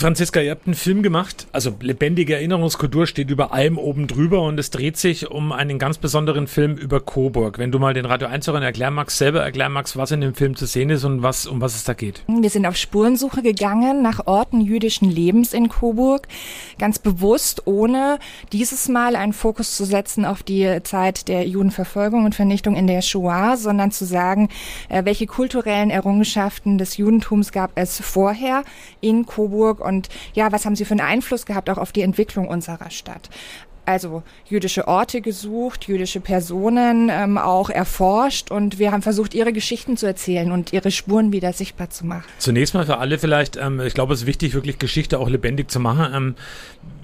Franziska, ihr habt einen Film gemacht, also lebendige Erinnerungskultur steht über allem oben drüber und es dreht sich um einen ganz besonderen Film über Coburg. Wenn du mal den Radio 1 erklären magst, selber erklären magst, was in dem Film zu sehen ist und was, um was es da geht. Wir sind auf Spurensuche gegangen nach Orten jüdischen Lebens in Coburg, ganz bewusst, ohne dieses Mal einen Fokus zu setzen auf die Zeit der Judenverfolgung und Vernichtung in der Shoah, sondern zu sagen, äh, welche kulturellen Errungenschaften des Judentums gab es vorher in Coburg und ja, was haben sie für einen Einfluss gehabt auch auf die Entwicklung unserer Stadt? also jüdische Orte gesucht, jüdische Personen ähm, auch erforscht und wir haben versucht, ihre Geschichten zu erzählen und ihre Spuren wieder sichtbar zu machen. Zunächst mal für alle vielleicht, ähm, ich glaube, es ist wichtig, wirklich Geschichte auch lebendig zu machen. Ähm,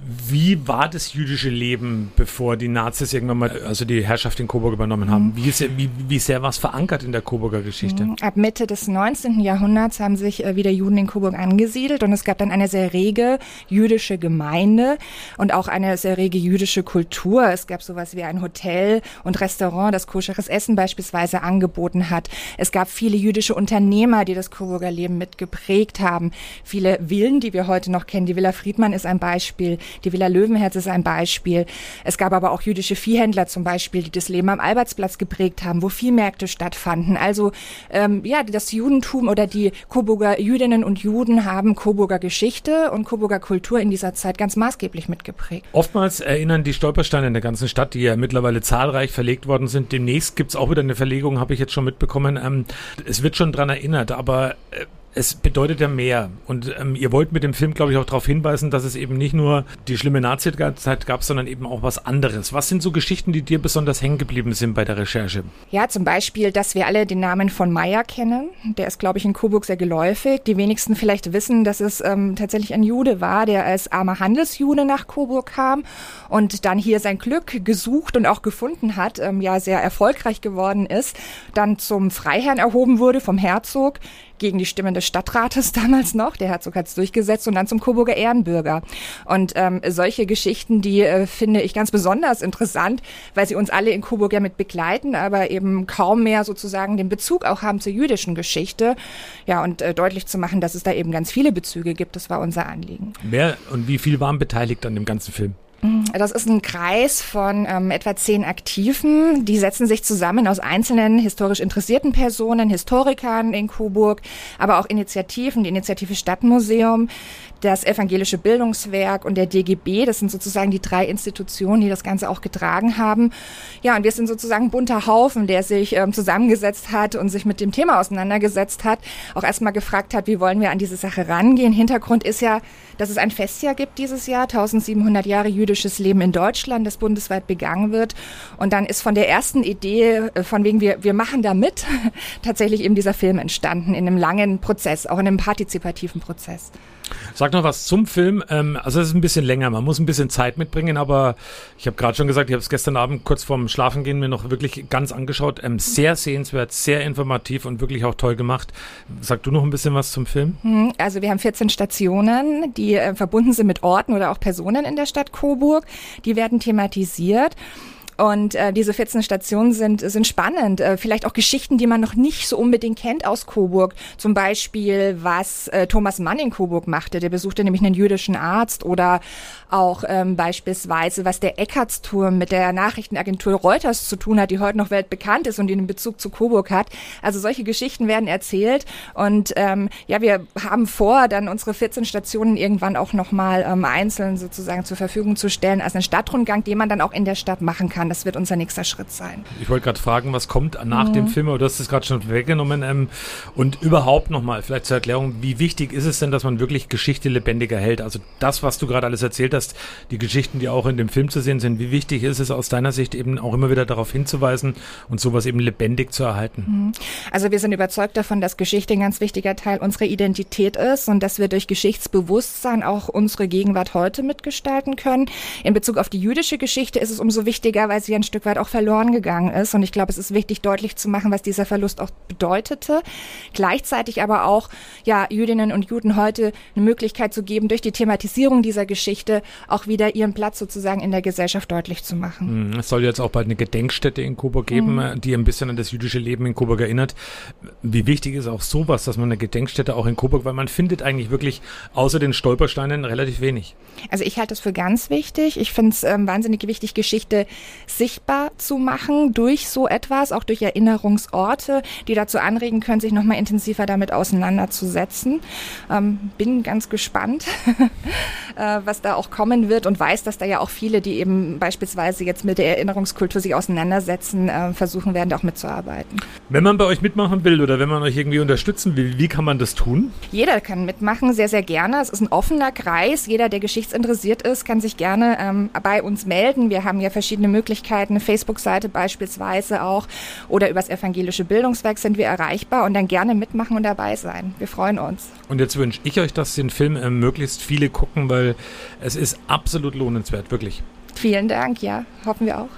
wie war das jüdische Leben, bevor die Nazis irgendwann mal also die Herrschaft in Coburg übernommen haben? Wie, sehr, wie, wie sehr war es verankert in der Coburger Geschichte? Mhm. Ab Mitte des 19. Jahrhunderts haben sich äh, wieder Juden in Coburg angesiedelt und es gab dann eine sehr rege jüdische Gemeinde und auch eine sehr rege jüdische Kultur. Es gab sowas wie ein Hotel und Restaurant, das koscheres Essen beispielsweise angeboten hat. Es gab viele jüdische Unternehmer, die das Coburger Leben mitgeprägt haben. Viele Villen, die wir heute noch kennen. Die Villa Friedmann ist ein Beispiel. Die Villa Löwenherz ist ein Beispiel. Es gab aber auch jüdische Viehhändler zum Beispiel, die das Leben am Albertsplatz geprägt haben, wo Viehmärkte stattfanden. Also ähm, ja, das Judentum oder die Coburger Jüdinnen und Juden haben Coburger Geschichte und Coburger Kultur in dieser Zeit ganz maßgeblich mitgeprägt. Oftmals erinnern die Stolpersteine in der ganzen Stadt, die ja mittlerweile zahlreich verlegt worden sind. Demnächst gibt es auch wieder eine Verlegung, habe ich jetzt schon mitbekommen. Ähm, es wird schon dran erinnert, aber äh, es bedeutet ja mehr. Und ähm, ihr wollt mit dem Film, glaube ich, auch darauf hinweisen, dass es eben nicht nur die schlimme Nazi-Zeit gab, sondern eben auch was anderes. Was sind so Geschichten, die dir besonders hängen geblieben sind bei der Recherche? Ja, zum Beispiel, dass wir alle den Namen von Meyer kennen. Der ist, glaube ich, in Coburg sehr geläufig. Die wenigsten vielleicht wissen, dass es ähm, tatsächlich ein Jude war, der als armer Handelsjude nach Coburg kam und dann hier sein Glück gesucht und auch gefunden hat, ähm, ja sehr erfolgreich geworden ist, dann zum Freiherrn erhoben wurde vom Herzog, gegen die Stimmen des Stadtrates damals noch. Der Herzog hat es durchgesetzt und dann zum Coburger Ehrenbürger. Und ähm, solche Geschichten, die äh, finde ich ganz besonders interessant, weil sie uns alle in Coburg ja mit begleiten, aber eben kaum mehr sozusagen den Bezug auch haben zur jüdischen Geschichte. Ja, und äh, deutlich zu machen, dass es da eben ganz viele Bezüge gibt, das war unser Anliegen. Wer und wie viel waren beteiligt an dem ganzen Film? Das ist ein Kreis von ähm, etwa zehn Aktiven. Die setzen sich zusammen aus einzelnen historisch interessierten Personen, Historikern in Coburg, aber auch Initiativen, die Initiative Stadtmuseum, das Evangelische Bildungswerk und der DGB. Das sind sozusagen die drei Institutionen, die das Ganze auch getragen haben. Ja, und wir sind sozusagen ein bunter Haufen, der sich ähm, zusammengesetzt hat und sich mit dem Thema auseinandergesetzt hat. Auch erstmal gefragt hat, wie wollen wir an diese Sache rangehen. Hintergrund ist ja, dass es ein Festjahr gibt dieses Jahr, 1700 Jahre jüdisches Leben in Deutschland, das bundesweit begangen wird. Und dann ist von der ersten Idee, äh, von wegen wir, wir machen da mit, tatsächlich eben dieser Film entstanden in einem langen Prozess, auch in einem partizipativen Prozess. Sag noch was zum Film. Ähm, also es ist ein bisschen länger, man muss ein bisschen Zeit mitbringen, aber ich habe gerade schon gesagt, ich habe es gestern Abend kurz vorm Schlafengehen mir noch wirklich ganz angeschaut. Ähm, sehr sehenswert, sehr informativ und wirklich auch toll gemacht. Sag du noch ein bisschen was zum Film? Hm, also wir haben 14 Stationen, die äh, verbunden sind mit Orten oder auch Personen in der Stadt Coburg. Die werden thematisiert. Und äh, diese 14 Stationen sind, sind spannend. Äh, vielleicht auch Geschichten, die man noch nicht so unbedingt kennt aus Coburg. Zum Beispiel, was äh, Thomas Mann in Coburg machte. Der besuchte nämlich einen jüdischen Arzt. Oder auch ähm, beispielsweise, was der Eckartsturm mit der Nachrichtenagentur Reuters zu tun hat, die heute noch weltbekannt ist und einen Bezug zu Coburg hat. Also solche Geschichten werden erzählt. Und ähm, ja, wir haben vor, dann unsere 14 Stationen irgendwann auch nochmal ähm, einzeln sozusagen zur Verfügung zu stellen als einen Stadtrundgang, den man dann auch in der Stadt machen kann. Das wird unser nächster Schritt sein. Ich wollte gerade fragen, was kommt nach mhm. dem Film, du hast es gerade schon weggenommen. Ähm, und überhaupt nochmal, vielleicht zur Erklärung, wie wichtig ist es denn, dass man wirklich Geschichte lebendiger hält? Also das, was du gerade alles erzählt hast, die Geschichten, die auch in dem Film zu sehen sind, wie wichtig ist es aus deiner Sicht eben auch immer wieder darauf hinzuweisen und sowas eben lebendig zu erhalten? Mhm. Also wir sind überzeugt davon, dass Geschichte ein ganz wichtiger Teil unserer Identität ist und dass wir durch Geschichtsbewusstsein auch unsere Gegenwart heute mitgestalten können. In Bezug auf die jüdische Geschichte ist es umso wichtiger, weil teilweise ja ein Stück weit auch verloren gegangen ist. Und ich glaube, es ist wichtig, deutlich zu machen, was dieser Verlust auch bedeutete. Gleichzeitig aber auch, ja, Jüdinnen und Juden heute eine Möglichkeit zu geben, durch die Thematisierung dieser Geschichte auch wieder ihren Platz sozusagen in der Gesellschaft deutlich zu machen. Hm, es soll jetzt auch bald eine Gedenkstätte in Coburg geben, mhm. die ein bisschen an das jüdische Leben in Coburg erinnert. Wie wichtig ist auch sowas, dass man eine Gedenkstätte auch in Coburg, weil man findet eigentlich wirklich außer den Stolpersteinen relativ wenig. Also ich halte es für ganz wichtig. Ich finde es ähm, wahnsinnig wichtig, Geschichte sichtbar zu machen durch so etwas, auch durch Erinnerungsorte, die dazu anregen können, sich nochmal intensiver damit auseinanderzusetzen. Ähm, bin ganz gespannt, äh, was da auch kommen wird und weiß, dass da ja auch viele, die eben beispielsweise jetzt mit der Erinnerungskultur sich auseinandersetzen, äh, versuchen werden, auch mitzuarbeiten. Wenn man bei euch mitmachen will oder wenn man euch irgendwie unterstützen will, wie kann man das tun? Jeder kann mitmachen, sehr, sehr gerne. Es ist ein offener Kreis. Jeder, der geschichtsinteressiert ist, kann sich gerne ähm, bei uns melden. Wir haben ja verschiedene Möglichkeiten, eine Facebook-Seite beispielsweise auch oder übers evangelische Bildungswerk sind wir erreichbar und dann gerne mitmachen und dabei sein. Wir freuen uns. Und jetzt wünsche ich euch, dass den Film äh, möglichst viele gucken, weil es ist absolut lohnenswert, wirklich. Vielen Dank, ja, hoffen wir auch.